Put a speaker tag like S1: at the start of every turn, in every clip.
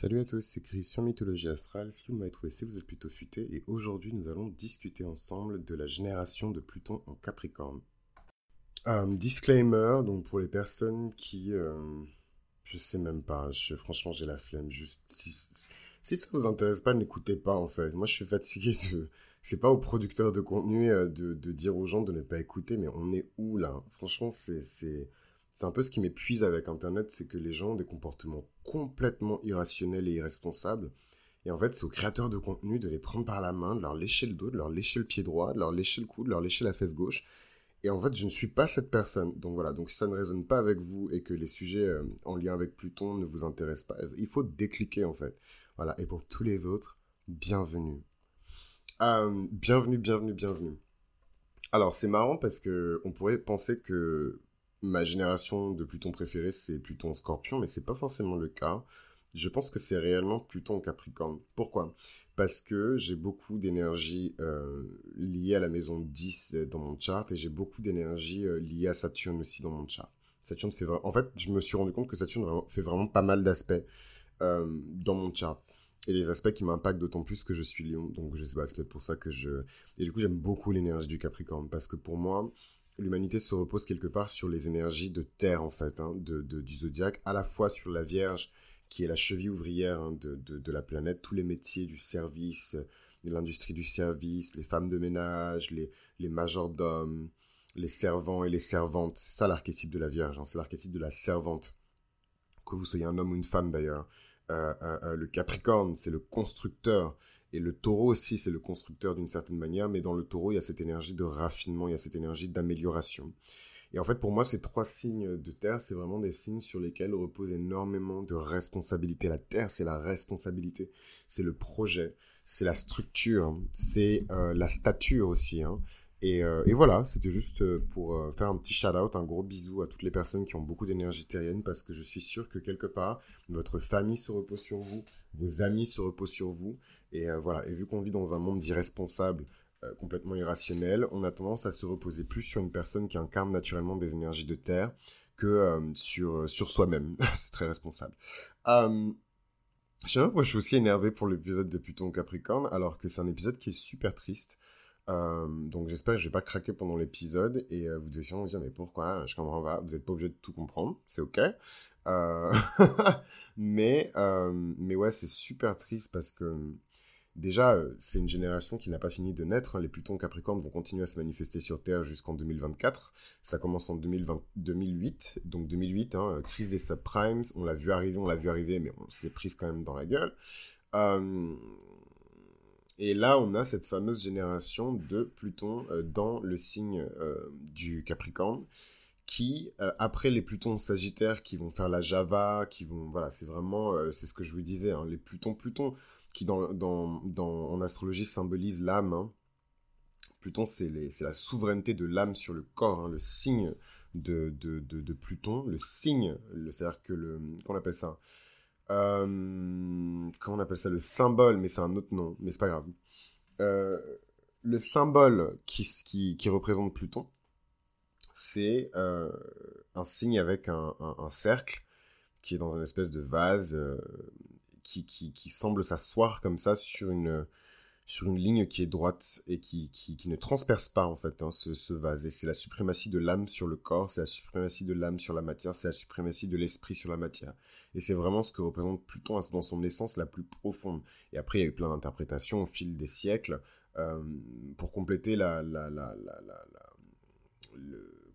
S1: Salut à tous, c'est Chris sur Mythologie Astrale. Si vous m'avez trouvé, c'est vous êtes plutôt futé. Et aujourd'hui, nous allons discuter ensemble de la génération de Pluton en Capricorne. Un disclaimer, donc pour les personnes qui. Euh, je sais même pas, je, franchement, j'ai la flemme. Juste, si, si ça vous intéresse pas, n'écoutez pas en fait. Moi, je suis fatigué de. C'est pas aux producteurs de contenu euh, de, dire aux gens de ne pas écouter, mais on est où là? Franchement, c'est c'est un peu ce qui m'épuise avec Internet, c'est que les gens ont des comportements complètement irrationnels et irresponsables. Et en fait, c'est aux créateurs de contenu de les prendre par la main, de leur lécher le dos, de leur lécher le pied droit, de leur lécher le cou, de leur lécher la fesse gauche. Et en fait, je ne suis pas cette personne. Donc voilà, donc si ça ne résonne pas avec vous et que les sujets euh, en lien avec Pluton ne vous intéressent pas, il faut décliquer en fait. Voilà, et pour tous les autres, bienvenue. Euh, bienvenue, bienvenue, bienvenue. Alors c'est marrant parce que on pourrait penser que ma génération de Pluton préférée, c'est Pluton Scorpion, mais c'est pas forcément le cas. Je pense que c'est réellement Pluton Capricorne. Pourquoi? Parce que j'ai beaucoup d'énergie euh, liée à la maison 10 dans mon chart et j'ai beaucoup d'énergie euh, liée à Saturne aussi dans mon chart. Saturne fait En fait, je me suis rendu compte que Saturne fait vraiment pas mal d'aspects euh, dans mon chart. Et des aspects qui m'impactent d'autant plus que je suis lion. Donc je sais pas, c'est peut-être pour ça que je... Et du coup, j'aime beaucoup l'énergie du Capricorne. Parce que pour moi, l'humanité se repose quelque part sur les énergies de terre, en fait, hein, de, du zodiaque, à la fois sur la Vierge, qui est la cheville ouvrière hein, de, de, la planète, tous les métiers du service, l'industrie du service, les femmes de ménage, les, les majordomes, les servants et les servantes. C'est ça l'archétype de la Vierge, hein, c'est l'archétype de la servante. Que vous soyez un homme ou une femme d'ailleurs. Euh, euh, euh, le Capricorne, c'est le constructeur. Et le taureau aussi, c'est le constructeur d'une certaine manière, mais dans le taureau, il y a cette énergie de raffinement, il y a cette énergie d'amélioration. Et en fait, pour moi, ces trois signes de terre, c'est vraiment des signes sur lesquels repose énormément de responsabilité. La terre, c'est la responsabilité, c'est le projet, c'est la structure, c'est euh, la stature aussi. Hein. Euh, et, voilà, c'était juste euh, pour euh, faire un petit shout-out, un gros bisou à toutes les personnes qui ont beaucoup d'énergie terrienne, parce que je suis sûr que quelque part, votre famille se repose sur vous, vos amis se reposent sur vous. Et voilà, et vu qu'on vit dans un monde irresponsable, complètement irrationnel, on a tendance à se reposer plus sur une personne qui incarne naturellement des énergies de terre que sur, sur soi-même. C'est très responsable. je sais pas pourquoi je suis aussi énervé pour l'épisode de Pluton Capricorne, alors que c'est un épisode qui est super triste. Euh, donc j'espère que je vais pas craquer pendant l'épisode et euh, vous devez sûrement vous dire mais pourquoi? Je comprends pas. Vous n'êtes pas obligé de tout comprendre. C'est ok. Euh, mais mais ouais c'est super triste parce que déjà c'est une génération qui n'a pas fini de naître hein. les Plutons Capricornes vont continuer à se manifester sur Terre jusqu'en 2024 ça commence en 2020, 2008 donc 2008 hein, crise des subprimes. On l'a vu arriver on l'a vu arriver mais on s'est prise quand même dans la gueule et là, on a cette fameuse génération de Pluton euh, dans le signe euh, du Capricorne, qui, euh, après les Plutons Sagittaires qui vont faire la Java, qui vont, voilà, c'est vraiment, c'est ce que je vous disais, hein, les Plutons, Pluton, qui dans, en astrologie symbolise l'âme. Hein. Pluton, c'est la souveraineté de l'âme sur le corps, hein, le signe de, de, de, de Pluton, le signe, c'est-à-dire que le, qu'on appelle ça? Euh, comment on appelle ça? Le symbole, mais c'est un autre nom, mais c'est pas grave. Euh, le symbole qui, qui, qui représente Pluton, c'est euh, un signe avec un, un, cercle qui est dans une espèce de vase qui, qui, qui, semble s'asseoir comme ça sur une, sur une ligne qui est droite et qui, ne transperce pas en fait hein, ce, ce, vase. Et c'est la suprématie de l'âme sur le corps, c'est la suprématie de l'âme sur la matière, c'est la suprématie de l'esprit sur la matière. Et c'est vraiment ce que représente Pluton dans son essence la plus profonde. Et après, il y a eu plein d'interprétations au fil des siècles euh, pour compléter la,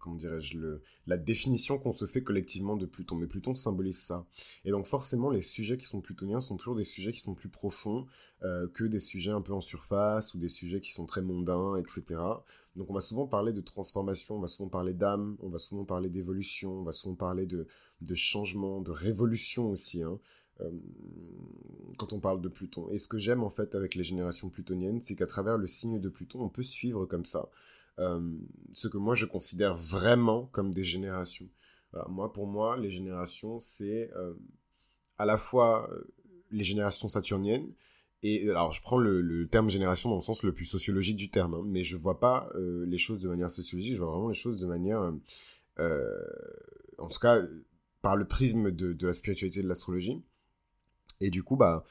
S1: comment dirais-je, le, la définition qu'on se fait collectivement de Pluton. Mais Pluton symbolise ça. Et donc forcément, les sujets qui sont plutoniens sont toujours des sujets qui sont plus profonds euh, que des sujets un peu en surface ou des sujets qui sont très mondains, etc. Donc on va souvent parler de transformation, on va souvent parler d'âme, on va souvent parler d'évolution, on va souvent parler de, de changement, de révolution aussi. Hein. Euh, quand on parle de Pluton. Et ce que j'aime en fait avec les générations plutoniennes, c'est qu'à travers le signe de Pluton, on peut suivre comme ça ce que moi je considère vraiment comme des générations. moi, pour moi, les générations, c'est euh, à la fois euh, les générations saturniennes, et alors je prends le, terme génération dans le sens le plus sociologique du terme, hein, mais je vois pas les choses de manière sociologique, je vois vraiment les choses de manière, en tout cas, par le prisme de, de la spiritualité de l'astrologie. Et du coup, bah,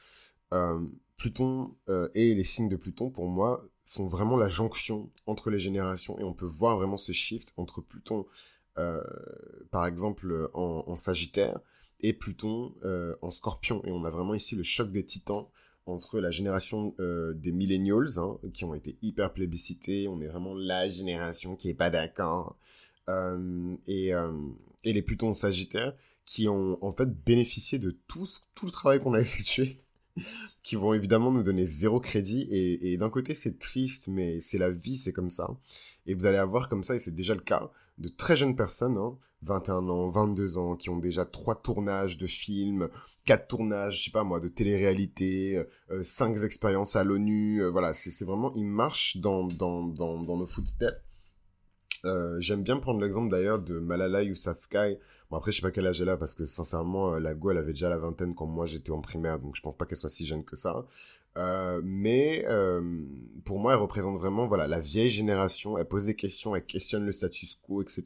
S1: Pluton et les signes de Pluton, pour moi, font vraiment la jonction entre les générations et on peut voir vraiment ce shift entre Pluton, par exemple, en, Sagittaire et Pluton en Scorpion. Et on a vraiment ici le choc des titans entre la génération des millennials, hein, qui ont été hyper plébiscités, on est vraiment la génération qui est pas d'accord, et, les Plutons Sagittaires, qui ont en fait bénéficié de tout, tout le travail qu'on a effectué, qui vont évidemment nous donner zéro crédit. Et, d'un côté, c'est triste, mais c'est la vie, c'est comme ça. Et vous allez avoir comme ça, et c'est déjà le cas, de très jeunes personnes, 21 hein, ans, 22 ans, qui ont déjà trois tournages de films, quatre tournages, je sais pas moi, de télé-réalité, euh, cinq expériences à l'ONU. Euh, voilà, c'est vraiment, ils marchent dans, dans, dans, dans nos footsteps. Euh, j'aime bien prendre l'exemple d'ailleurs de Malala Yousafzai, Bon, après, je sais pas quel âge elle a parce que sincèrement, euh, la go, elle avait déjà la vingtaine quand moi j'étais en primaire, donc je pense pas qu'elle soit si jeune que ça. Euh, mais pour moi, elle représente vraiment voilà la vieille génération. Elle pose des questions, elle questionne le status quo, etc.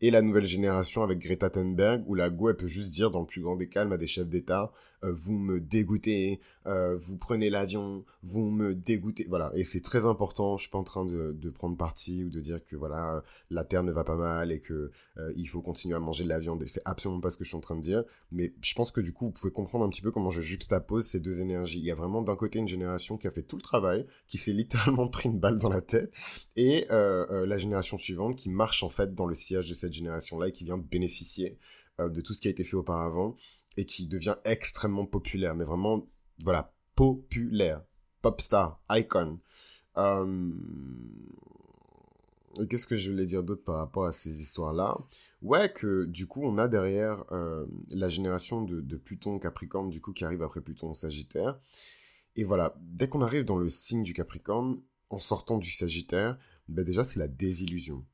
S1: Et la nouvelle génération avec Greta Thunberg, où la go, elle peut juste dire dans le plus grand des calmes à des chefs d'État, vous me dégoûtez, euh, vous prenez l'avion, vous me dégoûtez. Voilà, et c'est très important. Je suis pas en train de, prendre parti ou de dire que voilà la Terre ne va pas mal et que euh, il faut continuer à manger de la viande. C'est absolument pas ce que je suis en train de dire. Mais je pense que du coup, vous pouvez comprendre un petit peu comment je juxtapose ces deux énergies. Il y a vraiment d'un côté une génération qui a fait tout le travail, qui s'est littéralement pris une balle dans la tête, et la génération suivante qui marche en fait dans le sillage de cette génération-là et qui vient bénéficier de tout ce qui a été fait auparavant et qui devient extrêmement populaire, mais vraiment, voilà, populaire, pop star, icon. Euh... Qu'est-ce que je voulais dire d'autre par rapport à ces histoires-là? Ouais, que du coup, on a derrière euh, la génération de, de, Pluton Capricorne, du coup, qui arrive après Pluton Sagittaire. Et voilà, dès qu'on arrive dans le signe du Capricorne, en sortant du Sagittaire, ben déjà, c'est la désillusion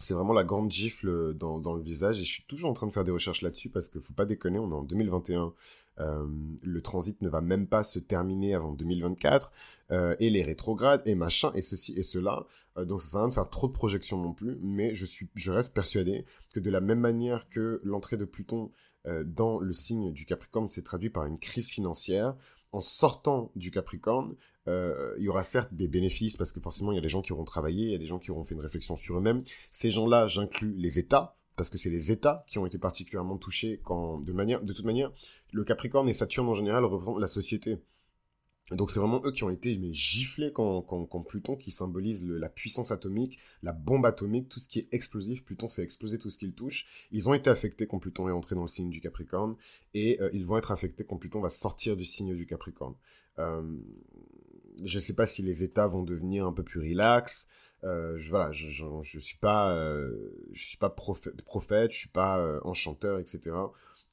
S1: c'est vraiment la grande gifle dans, dans, le visage et je suis toujours en train de faire des recherches là-dessus parce qu'il faut pas déconner, on est en 2021, euh, le transit ne va même pas se terminer avant 2024 euh, et les rétrogrades et machin et ceci et cela, euh, donc ça sert à rien de faire trop de projections non plus, mais je suis, je reste persuadé que de la même manière que l'entrée de Pluton euh, dans le signe du Capricorne s'est traduit par une crise financière, en sortant du Capricorne, euh, il y aura certes des bénéfices parce que forcément il y a des gens qui auront travaillé, il y a des gens qui auront fait une réflexion sur eux-mêmes. Ces gens-là, j'inclus les États parce que c'est les États qui ont été particulièrement touchés quand, de manière, de toute manière, le Capricorne et Saturne en général représentent la société. Donc c'est vraiment eux qui ont été mais, giflés quand, quand, Pluton, qui symbolise la puissance atomique, la bombe atomique, tout ce qui est explosif, Pluton fait exploser tout ce qu'il touche. Ils ont été affectés quand Pluton est entré dans le signe du Capricorne, et euh, ils vont être affectés quand Pluton va sortir du signe du Capricorne. Euh, je ne sais pas si les états vont devenir un peu plus relax. Euh, je, voilà, je, suis pas, euh, je suis pas prophète, je suis pas enchanteur, etc.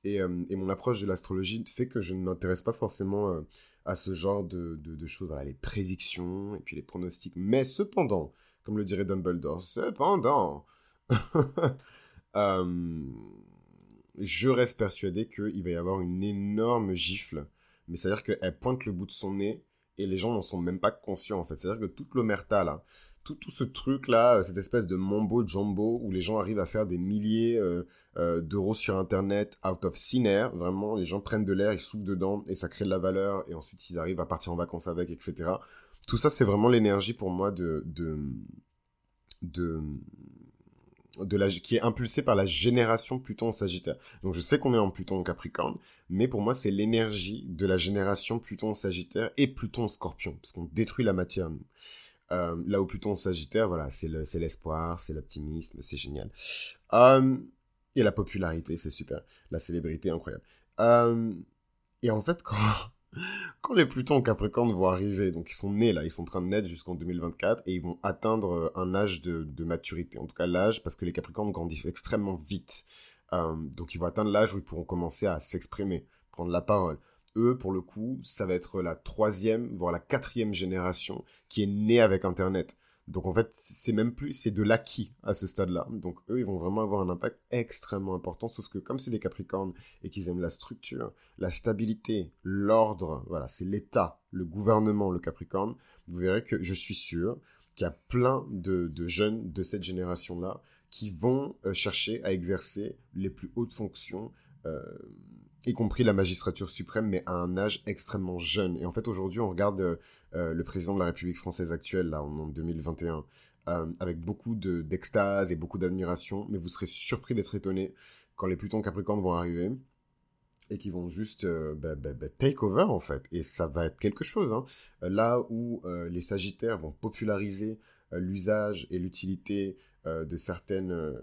S1: Et, et, mon approche de l'astrologie fait que je ne m'intéresse pas forcément à ce genre de, de, choses, voilà, les prédictions et puis les pronostics. Mais cependant, comme le dirait Dumbledore, cependant, euh, je reste persuadé qu'il va y avoir une énorme gifle. Mais c'est-à-dire qu'elle pointe le bout de son nez et les gens n'en sont même pas conscients en fait. C'est-à-dire que toute l'omerta là, tout, tout ce truc là, cette espèce de mambo jumbo où les gens arrivent à faire des milliers euh, euh, d'euros sur Internet out of thin air. Vraiment, les gens prennent de l'air, ils soufflent dedans et ça crée de la valeur et ensuite ils arrivent à partir en vacances avec, etc. Tout ça, c'est vraiment l'énergie pour moi de, de, de, de la, qui est impulsée par la génération Pluton Sagittaire. Donc je sais qu'on est en Pluton Capricorne, mais pour moi c'est l'énergie de la génération Pluton Sagittaire et Pluton Scorpion, parce qu'on détruit la matière. Nous. Euh, là où Pluton Sagittaire, voilà, c'est l'espoir, c'est l'optimisme, c'est génial. Euh, et la popularité, c'est super. La célébrité, incroyable. Euh, et en fait, quand, quand les Plutons en Capricorne vont arriver, donc ils sont nés là, ils sont en train de naître jusqu'en 2024 et ils vont atteindre euh, un âge de, maturité. En tout cas, l'âge, parce que les Capricornes grandissent extrêmement vite. Euh, donc ils vont atteindre l'âge où ils pourront commencer à s'exprimer, prendre la parole. Eux, pour le coup, ça va être la troisième, voire la quatrième génération qui est née avec Internet. Donc en fait, c'est même plus, c'est de l'acquis à ce stade-là. Donc eux, ils vont vraiment avoir un impact extrêmement important, sauf que comme c'est des Capricornes et qu'ils aiment la structure, la stabilité, l'ordre, voilà, c'est l'État, le gouvernement, le Capricorne, vous verrez que je suis sûr qu'il y a plein de, jeunes de cette génération-là qui vont euh, chercher à exercer les plus hautes fonctions euh, y compris la magistrature suprême, mais à un âge extrêmement jeune. Et en fait, aujourd'hui, on regarde le président de la République française actuelle, là, en 2021, avec beaucoup d'extase et beaucoup d'admiration, mais vous serez surpris d'être étonné quand les Plutons Capricornes vont arriver et qui vont juste euh, bah, bah, bah, take over en fait. Et ça va être quelque chose. Hein. Là où euh, les Sagittaires vont populariser euh, l'usage et l'utilité de certaines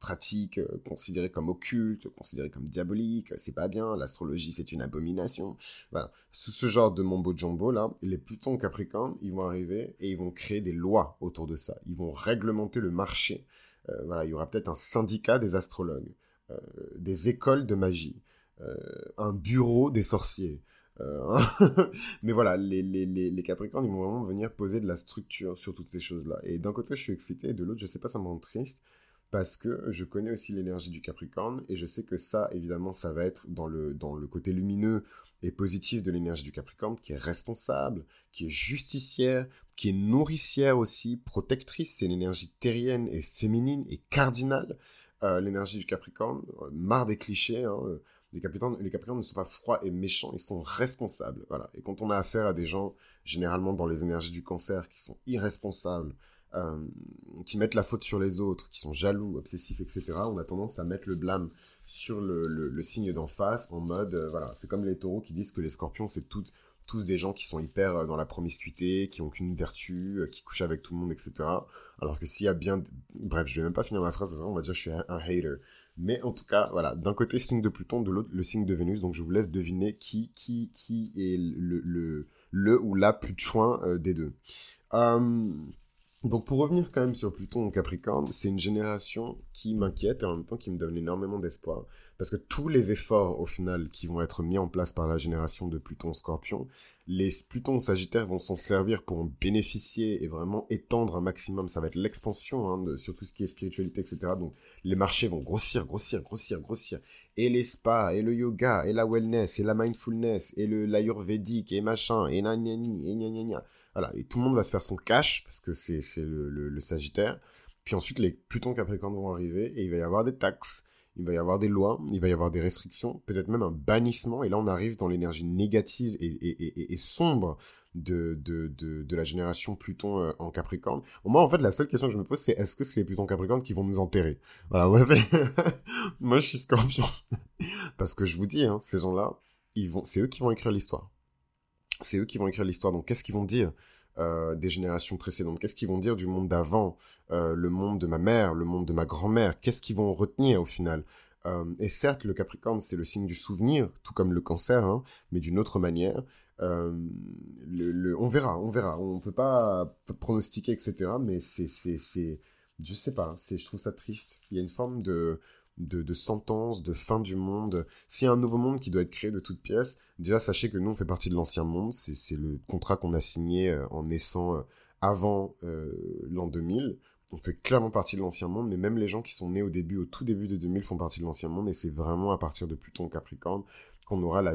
S1: pratiques considérées comme occultes, considérées comme diaboliques, c'est pas bien, l'astrologie c'est une abomination. Voilà. Sous ce genre de mambo jumbo là, les Plutons Capricornes, ils vont arriver et ils vont créer des lois autour de ça. Ils vont réglementer le marché. voilà, il y aura peut-être un syndicat des astrologues, des écoles de magie. Euh, un bureau des sorciers. Euh, mais voilà, les, les, les, Capricornes, ils vont vraiment venir poser de la structure sur toutes ces choses-là. Et d'un côté, je suis excité, et de l'autre, je sais pas, ça me rend triste, parce que je connais aussi l'énergie du Capricorne, et je sais que ça, évidemment, ça va être dans le, dans le côté lumineux et positif de l'énergie du Capricorne, qui est responsable, qui est justicière, qui est nourricière aussi, protectrice, c'est l'énergie terrienne et féminine et cardinale. Euh, l'énergie du Capricorne, marre des clichés, hein, les Capricornes, les Capricornes ne sont pas froids et méchants, ils sont responsables. Voilà. Et quand on a affaire à des gens, généralement dans les énergies du cancer, qui sont irresponsables, euh, qui mettent la faute sur les autres, qui sont jaloux, obsessifs, etc., on a tendance à mettre le blâme sur le, signe d'en face en mode, euh, voilà, c'est comme les taureaux qui disent que les scorpions, c'est tous des gens qui sont hyper euh, dans la promiscuité, qui ont qu'une vertu, euh, qui couchent avec tout le monde, etc. Alors que s'il y a bien... Bref, je vais même pas finir ma phrase, on va dire que je suis un, hater. Mais en tout cas, voilà, d'un côté signe de Pluton, de l'autre le signe de Vénus, donc je vous laisse deviner qui, est le, ou la plus chouin euh, des deux. Donc pour revenir quand même sur Pluton Capricorne, c'est une génération qui m'inquiète et en même temps qui me donne énormément d'espoir. Parce que tous les efforts, au final, qui vont être mis en place par la génération de Pluton Scorpion, les Plutons Sagittaires vont s'en servir pour en bénéficier et vraiment étendre un maximum. Ça va être l'expansion hein, sur tout ce qui est spiritualité, etc. Donc les marchés vont grossir, grossir, grossir, grossir. Et les spas, et le yoga, et la wellness, et la mindfulness, et le l'ayurvédique, et machin, et na et gna. Voilà, et tout le monde va se faire son cash, parce que c'est le, Sagittaire. Puis ensuite, les Plutons Capricornes vont arriver, et il va y avoir des taxes il va y avoir des lois, il va y avoir des restrictions, peut-être même un bannissement, et là on arrive dans l'énergie négative et, sombre de, la génération Pluton euh, en Capricorne. moi, en fait, la seule question que je me pose, c'est est-ce que c'est les Plutons Capricornes qui vont nous enterrer? Voilà, moi, moi je suis Scorpion. Parce que je vous dis, hein, ces gens-là, vont, c'est eux qui vont écrire l'histoire. C'est eux qui vont écrire l'histoire. Donc, qu'est-ce qu'ils vont dire euh, des générations précédentes? Qu'est-ce qu'ils vont dire du monde d'avant euh, Le monde de ma mère, le monde de ma grand-mère? Qu'est-ce qu'ils vont retenir au final? Euh, Et certes, le Capricorne, c'est le signe du souvenir, tout comme le Cancer, hein, mais d'une autre manière. On verra, on verra. On peut pas pronostiquer, etc. Mais c'est, c'est, c'est, je sais pas. Je trouve ça triste. Il y a une forme de de, de sentence, de fin du monde. S'il y a un nouveau monde qui doit être créé de toutes pièces, déjà sachez que nous on fait partie de l'ancien monde. C'est le contrat qu'on a signé euh, en naissant euh, avant euh, l'an 2000. On fait clairement partie de l'ancien monde, mais même les gens qui sont nés au début, au tout début de 2000 font partie de l'ancien monde, et c'est vraiment à partir de Pluton Capricorne qu'on aura la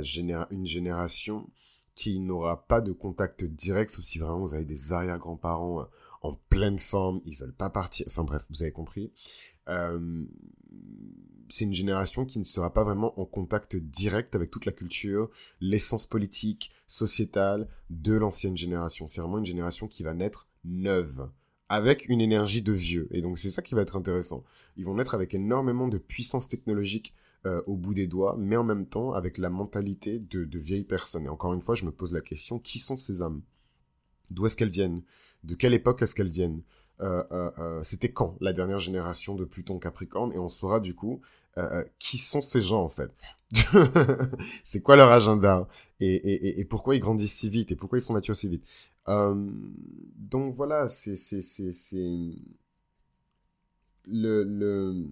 S1: une génération qui n'aura pas de contact direct, sauf si vraiment vous avez des arrière-grands-parents en pleine forme, ils veulent pas partir, enfin bref, vous avez compris. Euh, c'est une génération qui ne sera pas vraiment en contact direct avec toute la culture, l'essence politique, sociétale de l'ancienne génération. C'est vraiment une génération qui va naître neuve, avec une énergie de vieux. Et donc c'est ça qui va être intéressant. Ils vont naître avec énormément de puissance technologique euh, au bout des doigts, mais en même temps avec la mentalité de, vieilles personnes. Et encore une fois, je me pose la question, qui sont ces âmes D'où est-ce qu'elles viennent? De quelle époque est-ce qu'elles viennent? C'était quand la dernière génération de Pluton Capricorne? Et on saura du coup qui sont ces gens en fait. c'est quoi leur agenda? Et, pourquoi ils grandissent si vite? Et pourquoi ils sont matures si vite? donc voilà, c'est c'est c'est le le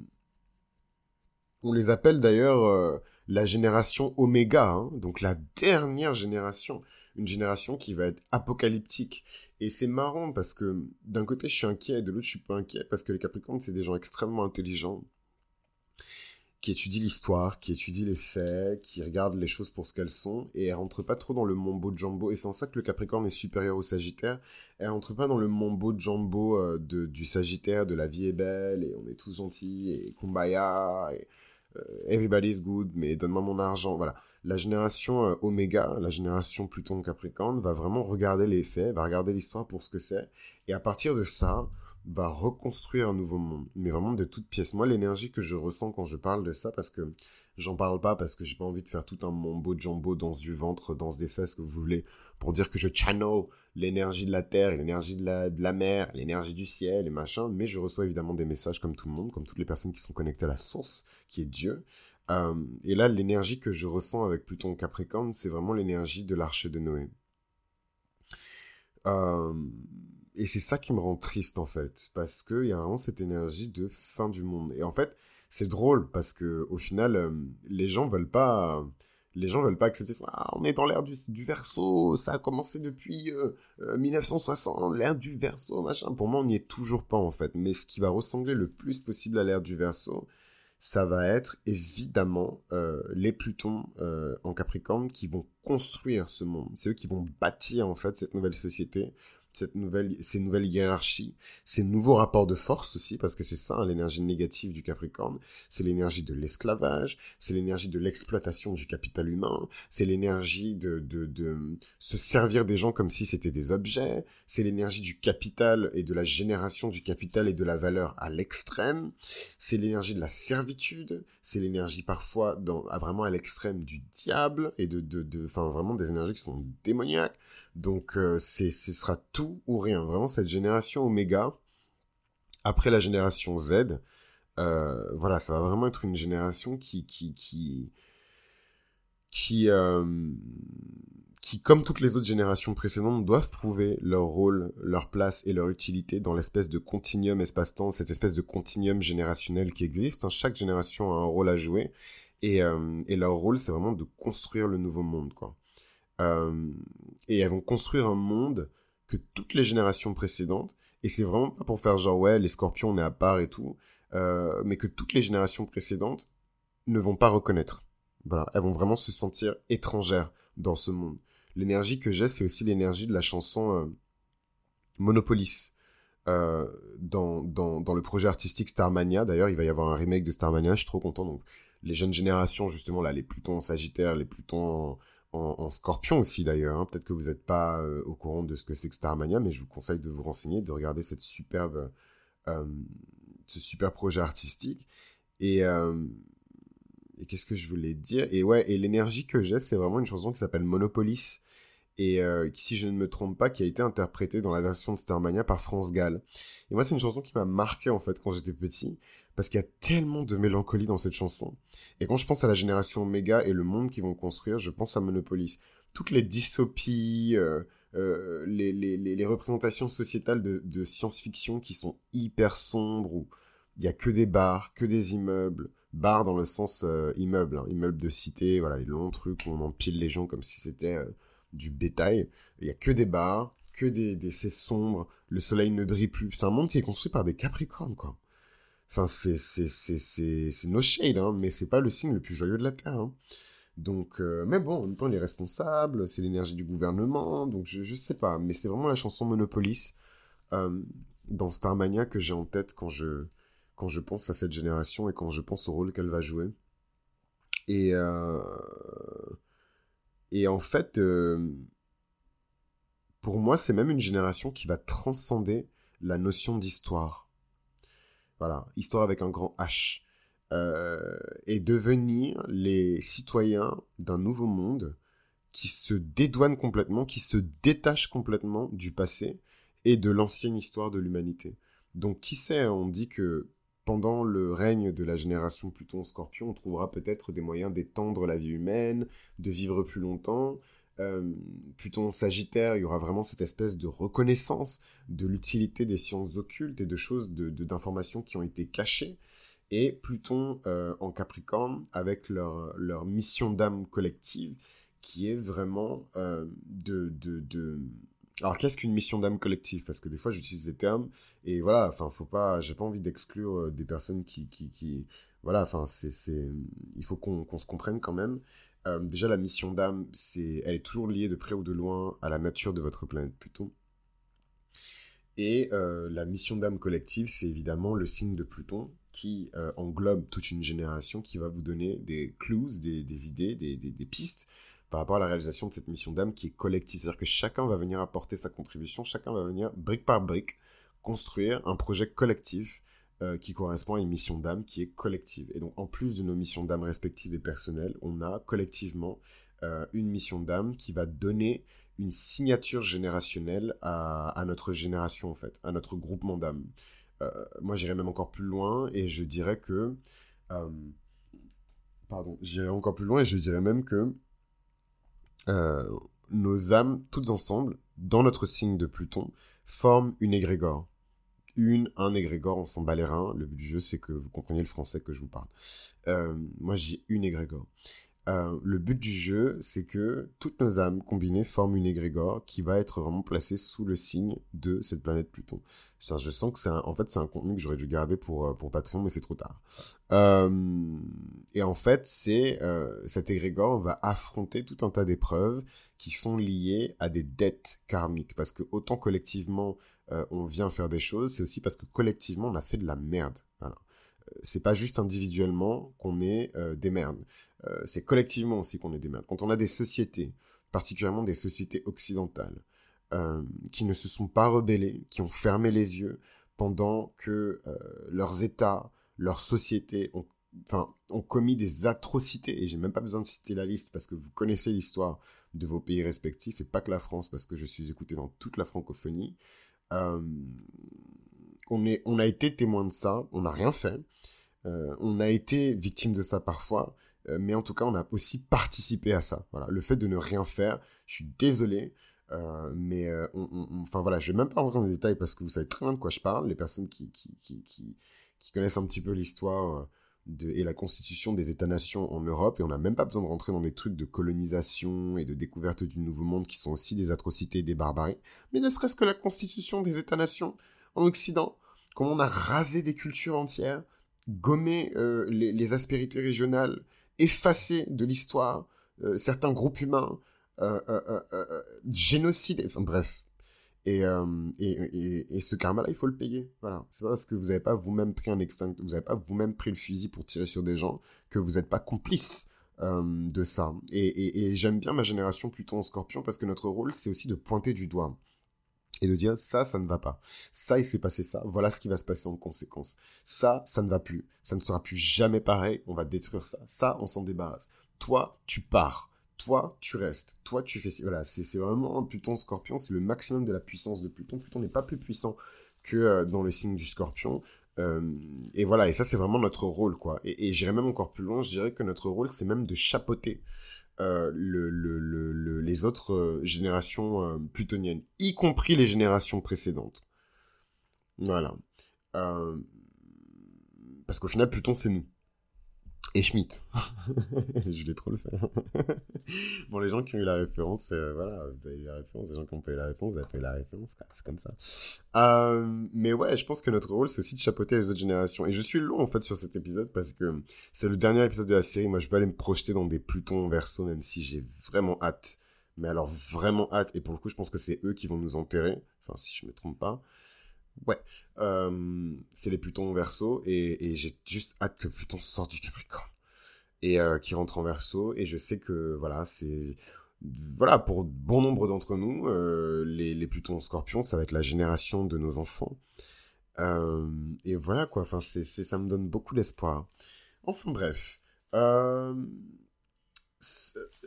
S1: on les appelle d'ailleurs la génération Oméga, hein, donc la dernière génération une génération qui va être apocalyptique. Et c'est marrant parce que d'un côté je suis inquiet et de l'autre je suis pas inquiet parce que les Capricornes c'est des gens extrêmement intelligents qui étudient l'histoire, qui étudient les faits, qui regardent les choses pour ce qu'elles sont, et elles rentrent pas trop dans le mambo jumbo, et c'est en ça que le Capricorne est supérieur au Sagittaire, elles rentrent pas dans le mambo jumbo euh, de, du Sagittaire, de la vie est belle, et on est tous gentils, et kumbaya, et everybody's good, mais donne-moi mon argent, voilà. La génération Oméga, la génération Pluton Capricorne, va vraiment regarder les faits, va regarder l'histoire pour ce que c'est, et à partir de ça, va reconstruire un nouveau monde, mais vraiment de toutes pièces. Moi, l'énergie que je ressens quand je parle de ça, parce que j'en parle pas parce que j'ai pas envie de faire tout un mambo jumbo, danse du ventre, danse des fesses que vous voulez, pour dire que je channel l'énergie de la terre, l'énergie de la, de la mer, l'énergie du ciel et machin, mais je reçois évidemment des messages comme tout le monde, comme toutes les personnes qui sont connectées à la source, qui est Dieu. Euh, et là, l'énergie que je ressens avec Pluton Capricorne, c'est vraiment l'énergie de l'arche de Noé. Euh, et c'est ça qui me rend triste en fait, parce qu'il y a vraiment cette énergie de fin du monde. Et en fait, c'est drôle parce que au final, euh, les gens veulent pas, les gens veulent pas accepter ça. Ah, on est dans l'ère du, du verso, ça a commencé depuis 1960, euh, euh, l'ère du verso, machin. Pour moi, on n'y est toujours pas en fait. Mais ce qui va ressembler le plus possible à l'ère du verso, ça va être évidemment les Plutons en Capricorne qui vont construire ce monde. C'est eux qui vont bâtir en fait cette nouvelle société cette nouvelle, ces nouvelles hiérarchies, ces nouveaux rapports de force aussi, parce que c'est ça hein, l'énergie négative du Capricorne, c'est l'énergie de l'esclavage, c'est l'énergie de l'exploitation du capital humain, c'est l'énergie de, de, de se servir des gens comme si c'était des objets, c'est l'énergie du capital et de la génération du capital et de la valeur à l'extrême, c'est l'énergie de la servitude, c'est l'énergie parfois dans, à vraiment à l'extrême du diable et de, de, de, enfin vraiment des énergies qui sont démoniaques. Donc euh, c'est, ce sera tout ou rien. Vraiment cette génération Oméga, après la génération Z, euh, voilà, ça va vraiment être une génération qui qui qui qui euh, qui, comme toutes les autres générations précédentes, doivent prouver leur rôle, leur place et leur utilité dans l'espèce de continuum espace-temps, cette espèce de continuum générationnel qui existe. Hein. Chaque génération a un rôle à jouer et, et leur rôle, c'est vraiment de construire le nouveau monde, quoi. Euh, et elles vont construire un monde que toutes les générations précédentes, et c'est vraiment pas pour faire genre ouais, les scorpions on est à part et tout, euh, mais que toutes les générations précédentes ne vont pas reconnaître. Voilà, elles vont vraiment se sentir étrangères dans ce monde. L'énergie que j'ai, c'est aussi l'énergie de la chanson euh, Monopolis. Dans, dans, dans le projet artistique Starmania, d'ailleurs, il va y avoir un remake de Starmania, je suis trop content. Donc, les jeunes générations, justement, là, les Plutons en Sagittaire, les Plutons en, scorpion aussi d'ailleurs. Hein. Peut-être que vous n'êtes pas euh, au courant de ce que c'est que Starmania, mais je vous conseille de vous renseigner, de regarder cette superbe, euh, ce super projet artistique. Et, euh, et qu'est-ce que je voulais dire? Et ouais, et l'énergie que j'ai, c'est vraiment une chanson qui s'appelle Monopolis et qui, si je ne me trompe pas, qui a été interprétée dans la version de Starmania par France Gall. Et moi, c'est une chanson qui m'a marqué en fait quand j'étais petit, parce qu'il y a tellement de mélancolie dans cette chanson. Et quand je pense à la génération Omega et le monde qu'ils vont construire, je pense à Monopolis. Toutes les dystopies, euh, euh, les, représentations sociétales de, science-fiction qui sont hyper sombres, où il y a que des bars, que des immeubles, bars dans le sens euh, immeuble, hein, immeuble de cité, voilà, les longs trucs où on empile les gens comme si c'était du bétail. Il y a que des bars, que des, des c'est sombre, le soleil ne brille plus. C'est un monde qui est construit par des capricornes, quoi. Enfin, c'est, c'est, c'est, c'est, c'est no shade, hein, mais c'est pas le signe le plus joyeux de la Terre. Hein. Donc, euh, mais bon, en même temps, il est responsable, c'est l'énergie du gouvernement, donc je, je sais pas, mais c'est vraiment la chanson Monopolis euh, dans Starmania que j'ai en tête quand je, quand je pense à cette génération et quand je pense au rôle qu'elle va jouer. Et, euh, et en fait, euh, pour moi, c'est même une génération qui va transcender la notion d'histoire. Voilà, histoire avec un grand H. Euh, et devenir les citoyens d'un nouveau monde qui se dédouane complètement, qui se détache complètement du passé et de l'ancienne histoire de l'humanité. Donc qui sait, on dit que pendant le règne de la génération Pluton-Scorpion, on trouvera peut-être des moyens d'étendre la vie humaine, de vivre plus longtemps, euh, Pluton Sagittaire, il y aura vraiment cette espèce de reconnaissance de l'utilité des sciences occultes et de choses, de, d'informations qui ont été cachées. Et Pluton euh, en Capricorne, avec leur, leur mission d'âme collective, qui est vraiment euh, de, de, de... Alors qu'est-ce qu'une mission d'âme collective? Parce que des fois j'utilise des termes et voilà, enfin faut pas, j'ai pas envie d'exclure des personnes qui, qui, voilà, enfin c'est, il faut qu'on, qu'on se comprenne quand même. Euh, déjà, la mission d'âme, c'est, elle est toujours liée de près ou de loin à la nature de votre planète Pluton. Et euh, la mission d'âme collective, c'est évidemment le signe de Pluton, qui euh, englobe toute une génération qui va vous donner des clues, des, idées, des, pistes par rapport à la réalisation de cette mission d'âme qui est collective. C'est-à-dire que chacun va venir apporter sa contribution, chacun va venir brique par brique construire un projet collectif euh, qui correspond à une mission d'âme qui est collective. Et donc en plus de nos missions d'âme respectives et personnelles, on a collectivement euh, une mission d'âme qui va donner une signature générationnelle à, notre génération en fait, à notre groupement d'âme. Euh, moi j'irais même encore plus loin et je dirais que... pardon, j'irais encore plus loin et je dirais même que nos âmes, toutes ensemble, dans notre signe de Pluton, forment une égrégore. Une, un égrégore, on s'en bat les reins. Le but du jeu, c'est que vous compreniez le français que je vous parle. Euh, moi, j'ai une égrégore. Euh, le but du jeu, c'est que toutes nos âmes combinées forment une égrégore qui va être vraiment placée sous le signe de cette planète Pluton. je sens que c'est en fait c'est un contenu que j'aurais dû garder pour euh, pour Patreon, mais c'est trop tard. Euh, et en fait, c'est cet égrégore va affronter tout un tas d'épreuves qui sont liées à des dettes karmiques, parce que autant collectivement on vient faire des choses, c'est aussi parce que collectivement on a fait de la merde. C'est pas juste individuellement qu'on est des merdes. Euh, c'est collectivement aussi qu'on est des merdes. Quand on a des sociétés, particulièrement des sociétés occidentales, euh, qui ne se sont pas rebellées, qui ont fermé les yeux pendant que euh, leurs États, leurs sociétés ont, enfin, ont commis des atrocités, et j'ai même pas besoin de citer la liste parce que vous connaissez l'histoire de vos pays respectifs, et pas que la France, parce que je suis écouté dans toute la francophonie. On, on a été témoin de ça, on n'a rien fait. on a été victime de ça parfois, euh, mais en tout cas, on a aussi participé à ça. Voilà, le fait de ne rien faire, je suis désolé, euh, mais euh, enfin voilà, je vais même pas rentrer dans les détails parce que vous savez très bien de quoi je parle. Les personnes qui, connaissent un petit peu l'histoire et la constitution des États-nations en Europe, et on n'a même pas besoin de rentrer dans des trucs de colonisation et de découverte du Nouveau Monde qui sont aussi des atrocités et des barbaries, mais ne serait-ce que la constitution des États-nations en Occident, comment on a rasé des cultures entières, gommé les, les aspérités régionales, effacer de l'histoire euh, certains groupes humains, euh, euh, génocide, bref. Et, ce karma-là, il faut le payer. Voilà. C'est pas parce que vous n'avez pas vous-même pris un extinct, vous n'avez pas vous-même pris le fusil pour tirer sur des gens que vous n'êtes pas complice de ça. Et, j'aime bien ma génération plutôt en scorpion parce que notre rôle, c'est aussi de pointer du doigt et de dire ça, ça ne va pas. Ça, il s'est passé ça. Voilà ce qui va se passer en conséquence. Ça, ça ne va plus. Ça ne sera plus jamais pareil. On va détruire ça. Ça, on s'en débarrasse. Toi, tu pars. Toi, tu restes. Toi, tu fais. Voilà, c'est vraiment Pluton Scorpion. C'est le maximum de la puissance de Pluton. Pluton n'est pas plus puissant que euh, dans le signe du Scorpion. Euh, et voilà, et ça, c'est vraiment notre rôle, quoi. Et, et j'irais même encore plus loin. Je dirais que notre rôle, c'est même de chapeauter euh, le, le, les autres euh, générations euh, plutoniennes, y compris les générations précédentes. Voilà. parce qu'au final, Pluton, c'est nous et Schmidt. je l'ai trop le faire. bon, les gens qui ont eu la référence, euh, voilà, vous avez eu la référence. Les gens qui ont pas eu la référence, vous avez pas eu la référence. C'est comme ça. Euh, mais ouais, je pense que notre rôle, c'est aussi de chapeauter les autres générations. Et je suis long, en fait, sur cet épisode parce que c'est le dernier épisode de la série. Moi, je peux aller me projeter dans des Plutons verso, même si j'ai vraiment hâte. Mais alors, vraiment hâte. Et pour le coup, je pense que c'est eux qui vont nous enterrer. Enfin, si je me trompe pas. Ouais, euh, c'est les Plutons en verso et, j'ai juste hâte que Pluton sorte du Capricorne et euh, qui rentre en verso et je sais que voilà c'est voilà pour bon nombre d'entre nous euh, les, Plutons en Scorpion ça va être la génération de nos enfants. Et voilà quoi enfin ça me donne beaucoup d'espoir. Enfin bref.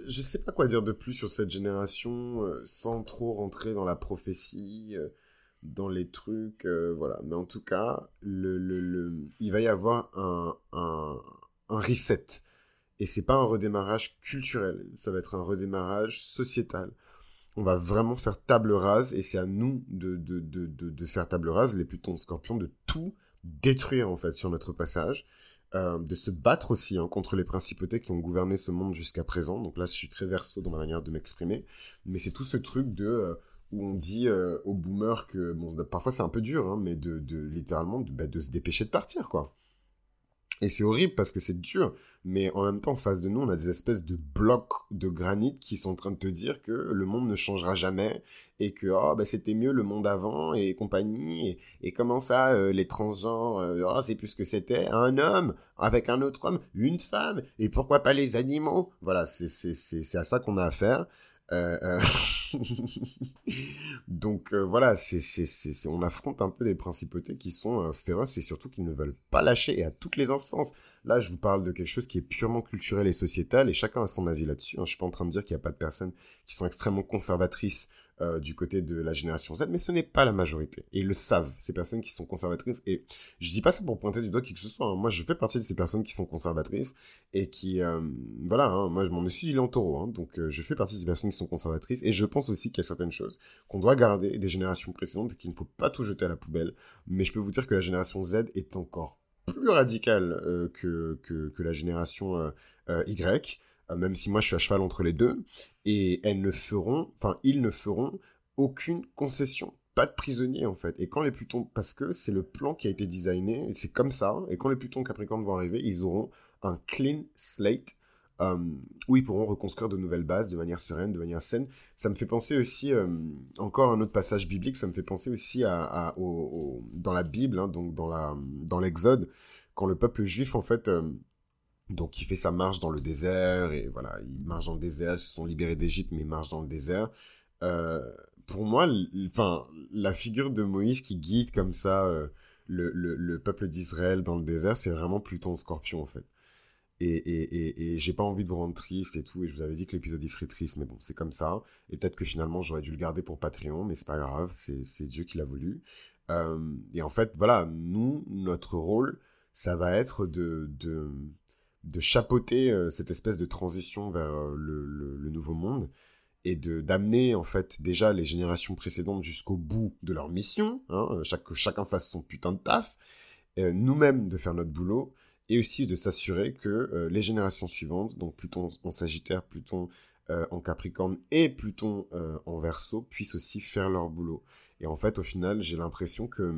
S1: Je sais pas quoi dire de plus sur cette génération sans trop rentrer dans la prophétie dans les trucs, euh, voilà. Mais en tout cas, le, le, le, il va y avoir un, un, reset. Et c'est pas un redémarrage culturel, ça va être un redémarrage sociétal. On va vraiment faire table rase, et c'est à nous de, de, de, de, de faire table rase, les Plutons Scorpions, de tout détruire en fait sur notre passage. Euh, de se battre aussi hein, contre les principautés qui ont gouverné ce monde jusqu'à présent. Donc là, je suis très verso dans ma manière de m'exprimer. Mais c'est tout ce truc de... Euh, où on dit euh, aux boomers que, bon, parfois c'est un peu dur, hein, mais de, de littéralement de, bah, de, se dépêcher de partir, quoi. Et c'est horrible parce que c'est dur, mais en même temps, en face de nous, on a des espèces de blocs de granit qui sont en train de te dire que le monde ne changera jamais et que oh, bah, c'était mieux le monde avant et compagnie. Et, comment ça, euh, les transgenres, euh, oh, c'est plus ce que c'était un homme avec un autre homme, une femme, et pourquoi pas les animaux? Voilà, c'est à ça qu'on a affaire. Euh, euh, donc euh, voilà, c'est, c'est, on affronte un peu des principautés qui sont féroces et surtout qui ne veulent pas lâcher et à toutes les instances. Là, je vous parle de quelque chose qui est purement culturel et sociétal et chacun a son avis là-dessus. Hein. Je suis pas en train de dire qu'il n'y a pas de personnes qui sont extrêmement conservatrices euh, du côté de la génération Z, mais ce n'est pas la majorité. Et ils le savent, ces personnes qui sont conservatrices. Et je dis pas ça pour pointer du doigt qui que ce soit. Hein. Moi, je fais partie de ces personnes qui sont conservatrices et qui, euh, voilà, hein, moi, je m'en suis dit en. Hein, donc, euh, je fais partie de ces personnes qui sont conservatrices. Et je pense aussi qu'il y a certaines choses qu'on doit garder des générations précédentes et qu'il ne faut pas tout jeter à la poubelle. Mais je peux vous dire que la génération Z est encore plus radicale que, que, la génération Y. Euh, même si moi je suis à cheval entre les deux, et elles ne feront, enfin ils ne feront aucune concession, pas de prisonniers en fait. Et quand les Plutons, parce que c'est le plan qui a été designé, et c'est comme ça, et quand les Plutons Capricorne vont arriver, ils auront un clean slate euh, où ils pourront reconstruire de nouvelles bases de manière sereine, de manière saine. Ça me fait penser aussi, euh, encore un autre passage biblique, ça me fait penser aussi à, dans la Bible, hein, donc dans dans l'Exode, quand le peuple juif en fait donc il fait sa marche dans le désert et voilà, il marche dans le désert, ils se sont libérés d'Égypte mais ils marchent dans le désert. Euh, pour moi, enfin la figure de Moïse qui guide comme ça euh, le, le, le, peuple d'Israël dans le désert, c'est vraiment Pluton Scorpion en fait. Et, et, et, j'ai pas envie de vous rendre triste et tout, et je vous avais dit que l'épisode il serait triste, mais bon, c'est comme ça. Et peut-être que finalement j'aurais dû le garder pour Patreon, mais c'est pas grave, c'est Dieu qui l'a voulu. Euh, et en fait, voilà, nous, notre rôle, ça va être de de chapeauter euh, cette espèce de transition vers euh, le, nouveau monde et de d'amener en fait déjà les générations précédentes jusqu'au bout de leur mission, hein, euh, chaque, que chacun fasse son putain de taf, nous-mêmes de faire notre boulot, et aussi de s'assurer que les générations suivantes, donc Pluton en Sagittaire, Pluton en Capricorne et Pluton en Verseau, puissent aussi faire leur boulot. Et en fait, au final, j'ai l'impression que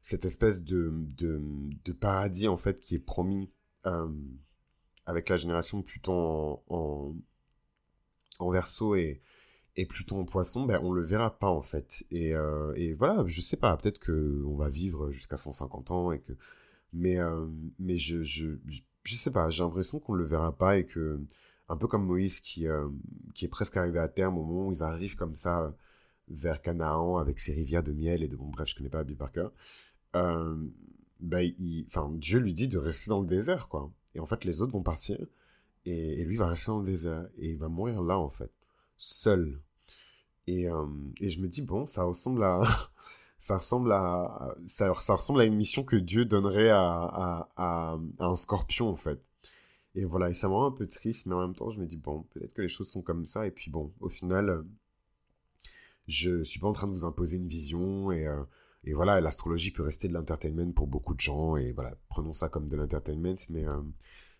S1: cette espèce de, de, de, paradis en fait qui est promis avec la génération Pluton en, en, verso et, et Pluton en poisson, ben, on le verra pas en fait. Et, euh, voilà, je sais pas, peut-être que on va vivre jusqu'à 150 ans et que. Mais, euh, mais je, je, je, sais pas, j'ai l'impression qu'on le verra pas et que. Un peu comme Moïse qui, qui est presque arrivé à terme au moment où ils arrivent comme ça vers Canaan avec ses rivières de miel et de bon bref je connais pas Bill Parker euh, bah, enfin, Dieu lui dit de rester dans le désert, quoi. Et en fait, les autres vont partir, et, lui va rester dans le désert, et il va mourir là, en fait, seul. Et, euh, et je me dis, bon, ça ressemble à... ça ressemble à... Ça, ça, ressemble à une mission que Dieu donnerait à, à, à, un scorpion, en fait. Et voilà, et ça me rend un peu triste, mais en même temps, je me dis, bon, peut-être que les choses sont comme ça, et puis bon, au final, je suis pas en train de vous imposer une vision, et... Euh, et voilà, l'astrologie peut rester de l'entertainment pour beaucoup de gens, et voilà, prenons ça comme de l'entertainment, mais, euh,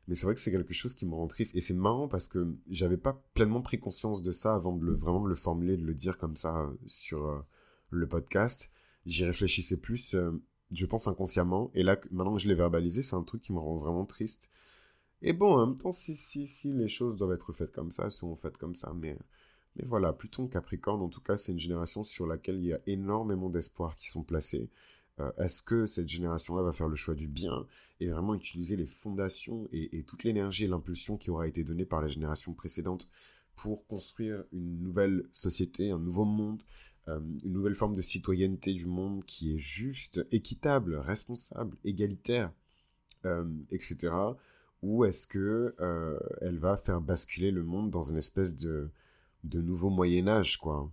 S1: mais c'est vrai que c'est quelque chose qui me rend triste, et c'est marrant parce que j'avais pas pleinement pris conscience de ça avant de vraiment le formuler, de le dire comme ça euh, sur euh, le podcast. J'y réfléchissais plus, je pense inconsciemment, et là, maintenant que je l'ai verbalisé, c'est un truc qui me rend vraiment triste. Et bon, en même temps, si, si, si les choses doivent être faites comme ça, elles seront faites comme ça, mais mais voilà, Pluton Capricorne, en tout cas, c'est une génération sur laquelle il y a énormément d'espoirs qui sont placés. Euh, est-ce que cette génération-là va faire le choix du bien et vraiment utiliser les fondations et, toute l'énergie et l'impulsion qui aura été donnée par la génération précédente pour construire une nouvelle société, un nouveau monde, euh, une nouvelle forme de citoyenneté du monde qui est juste, équitable, responsable, égalitaire, euh, etc. Ou est-ce que elle va faire basculer le monde dans une espèce de de nouveau Moyen Âge, quoi.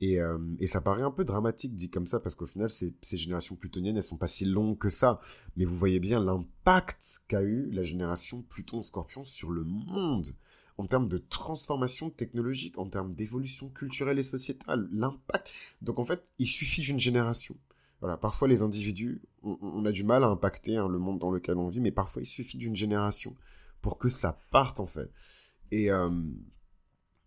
S1: Et, euh, et, ça paraît un peu dramatique dit comme ça, parce qu'au final, ces, ces, générations plutoniennes, elles sont pas si longues que ça. Mais vous voyez bien l'impact qu'a eu la génération Pluton-Scorpion sur le monde, en termes de transformation technologique, en termes d'évolution culturelle et sociétale, l'impact. Donc en fait, il suffit d'une génération. Voilà, parfois les individus, on, a du mal à impacter hein, le monde dans lequel on vit, mais parfois il suffit d'une génération pour que ça parte en fait. Et, euh,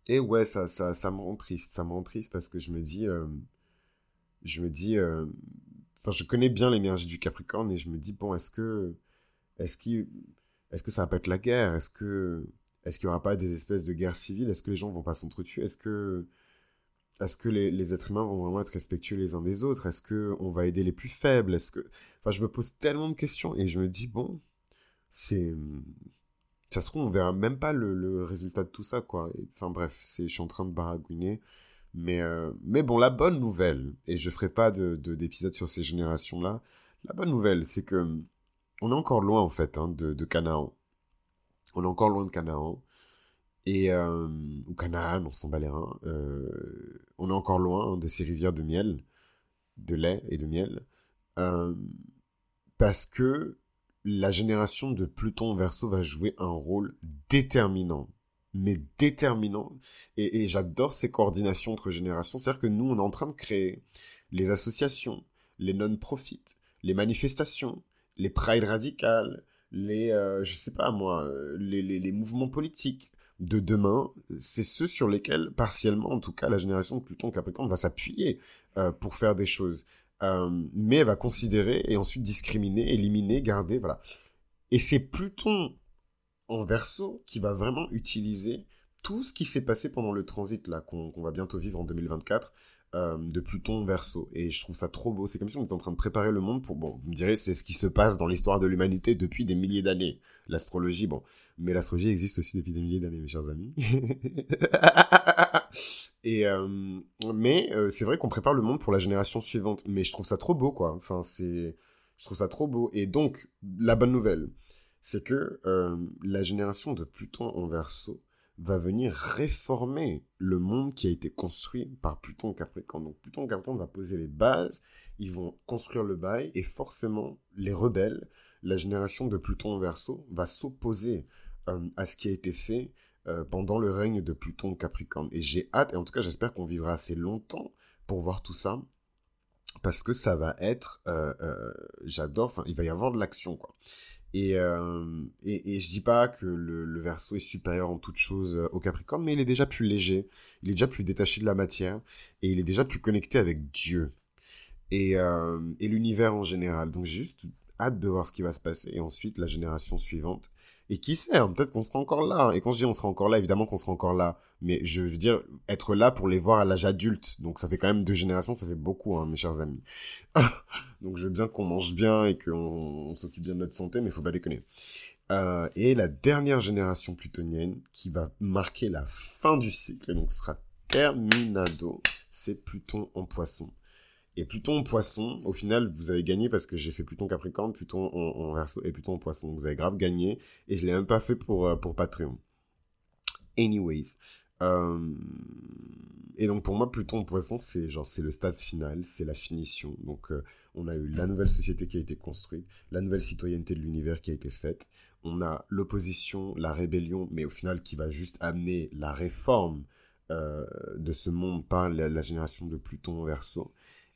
S1: et ouais, ça, ça, ça me rend triste. Ça me rend triste parce que je me dis, euh, je me dis, euh, enfin, je connais bien l'énergie du Capricorne et je me dis, bon, est-ce que, Est-ce qu'il est-ce que ça va pas être la guerre? Est-ce que est-ce qu'il y aura pas des espèces de guerres civiles? Est-ce que les gens vont pas s'entretuer? Est-ce que est-ce que les, les, êtres humains vont vraiment être respectueux les uns des autres? Est-ce que on va aider les plus faibles? Est-ce que enfin je me pose tellement de questions et je me dis bon c'est ça on verra même pas le, résultat de tout ça quoi. enfin bref c'est je suis en train de baragouiner mais euh, mais bon la bonne nouvelle et je ferai pas de d'épisode sur ces générations là. La bonne nouvelle c'est que on est encore loin en fait hein, de, Canaan. On est encore loin de Canaan. Et, euh, ou Canaan, on s'en bat les reins. Euh, on est encore loin hein, de ces rivières de miel, de lait et de miel. Parce que la génération de Pluton Verseau va jouer un rôle déterminant. Mais déterminant. Et, j'adore ces coordinations entre générations. C'est-à-dire que nous, on est en train de créer les associations, les non-profits, les manifestations, les prides radicales, les, euh, je sais pas moi, les, les, les mouvements politiques de demain, c'est ceux sur lesquels, partiellement en tout cas, la génération de Pluton Capricorne va s'appuyer euh, pour faire des choses. Euh, mais elle va considérer et ensuite discriminer, éliminer, garder, voilà. Et c'est Pluton en verso qui va vraiment utiliser tout ce qui s'est passé pendant le transit là qu'on va bientôt vivre en 2024 euh, de Pluton verso. Et je trouve ça trop beau. C'est comme si on était en train de préparer le monde pour, bon, vous me direz, c'est ce qui se passe dans l'histoire de l'humanité depuis des milliers d'années. L'astrologie, bon. Mais l'astrologie existe aussi depuis des milliers d'années, mes chers amis. Euh, mais euh, c'est vrai qu'on prépare le monde pour la génération suivante. Mais je trouve ça trop beau, quoi. Enfin, c'est, je trouve ça trop beau. Et donc, la bonne nouvelle, c'est que la génération de Pluton en verso va venir réformer le monde qui a été construit par Pluton Capricorne. Donc Pluton Capricorne va poser les bases, ils vont construire le bail, et forcément, les rebelles, la génération de Pluton en Verseau, va s'opposer euh, à ce qui a été fait euh, pendant le règne de Pluton Capricorne. Et j'ai hâte, et en tout cas j'espère qu'on vivra assez longtemps pour voir tout ça, parce que ça va être, euh, j'adore, enfin il va y avoir de l'action quoi. Et, euh, et, et, je dis pas que le, le verso est supérieur en toute chose euh, au Capricorne, mais il est déjà plus léger, il est déjà plus détaché de la matière, et il est déjà plus connecté avec Dieu et, euh, et l'univers en général. Donc j'ai juste hâte de voir ce qui va se passer, et ensuite la génération suivante et qui sait, hein, peut-être qu'on sera encore là. Et quand je dis on sera encore là, évidemment qu'on sera encore là. Mais je veux dire, être là pour les voir à l'âge adulte. Donc ça fait quand même deux générations, ça fait beaucoup, hein, mes chers amis. Donc je veux bien qu'on mange bien et qu'on s'occupe bien de notre santé, mais faut pas déconner. Euh, et la dernière génération plutonienne qui va marquer la fin du cycle, donc sera terminado, c'est Pluton en poisson. Et Pluton poisson, au final, vous avez gagné parce que j'ai fait Pluton Capricorne, Pluton en, verso et Pluton en poisson. Vous avez grave gagné et je l'ai même pas fait pour, euh, pour Patreon. Anyways. Euh, et donc pour moi, Pluton poisson, c'est genre c'est le stade final, c'est la finition. Donc euh, on a eu la nouvelle société qui a été construite, la nouvelle citoyenneté de l'univers qui a été faite. On a l'opposition, la rébellion, mais au final qui va juste amener la réforme de ce monde par la, la génération de Pluton en verso.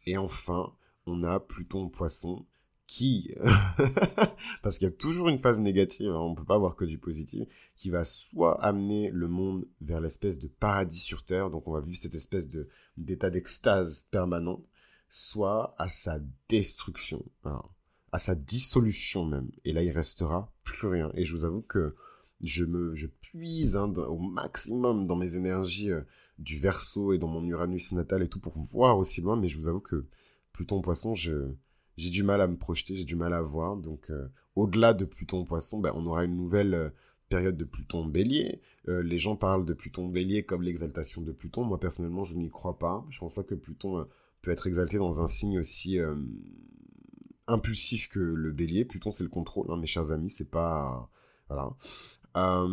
S1: Et enfin, on a Pluton Poisson qui, parce qu'il y a toujours une phase négative, hein, on ne peut pas avoir que du positif, qui va soit amener le monde vers l'espèce de paradis sur Terre, donc on va vivre cette espèce de d'état d'extase permanent, soit à sa destruction, à sa dissolution même. Et là, il restera plus rien. Et je vous avoue que je me je puise hein, au maximum dans mes énergies euh, du verso et dans mon Uranus natal et tout pour voir aussi loin, mais je vous avoue que Pluton Poisson, j'ai du mal à me projeter, j'ai du mal à voir. Donc euh, au-delà de Pluton Poisson, ben, on aura une nouvelle euh, période de Pluton Bélier. les gens parlent de Pluton Bélier comme l'exaltation de Pluton. Moi personnellement, je n'y crois pas. Je pense pas que Pluton peut être exalté dans un signe aussi impulsif que le Bélier. Pluton, c'est le contrôle, hein, mes chers amis. C'est pas voilà. Euh,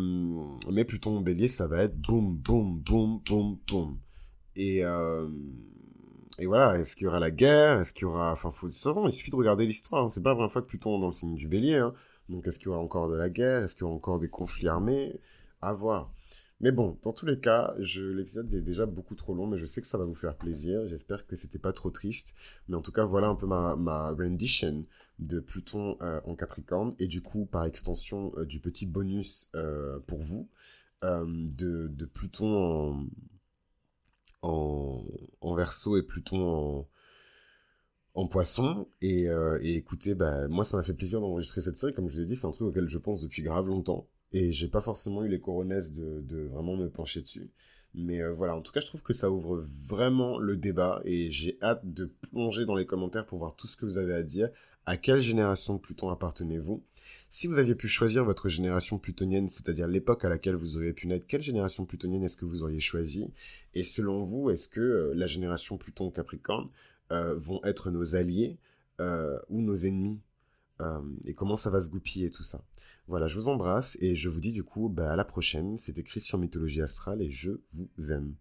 S1: mais Pluton Bélier, ça va être boum, boum, boum, boum, boum. Et, euh, et voilà, est-ce qu'il y aura la guerre? Est-ce qu'il y aura... Enfin, de toute façon, il suffit de regarder l'histoire. Hein. C'est pas la première fois que Pluton est dans le signe du Bélier. Hein. Donc, est-ce qu'il y aura encore de la guerre? Est-ce qu'il y aura encore des conflits armés? À voir. Mais bon, dans tous les cas, l'épisode est déjà beaucoup trop long, mais je sais que ça va vous faire plaisir. J'espère que c'était pas trop triste. Mais en tout cas, voilà un peu ma, ma rendition de Pluton euh, en Capricorne et du coup par extension euh, du petit bonus euh, pour vous de, de, Pluton en, en, Verseau et Pluton en, en poisson. Et, et écoutez, bah, moi, ça m'a fait plaisir d'enregistrer cette série. Comme je vous ai dit, c'est un truc auquel je pense depuis grave longtemps. Et j'ai pas forcément eu les coronesses de, de vraiment me pencher dessus. Mais voilà, en tout cas, je trouve que ça ouvre vraiment le débat et j'ai hâte de plonger dans les commentaires pour voir tout ce que vous avez à dire. À quelle génération de Pluton appartenez-vous? Si vous aviez pu choisir votre génération plutonienne, c'est-à-dire l'époque à laquelle vous auriez pu naître, quelle génération plutonienne est-ce que vous auriez choisi? Et selon vous, est-ce que euh, la génération Pluton-Capricorne euh, vont être nos alliés ou nos ennemis? Et comment ça va se goupiller tout ça? Voilà, je vous embrasse et je vous dis du coup bah, à la prochaine. C'était Christian Mythologie Astrale et je vous aime.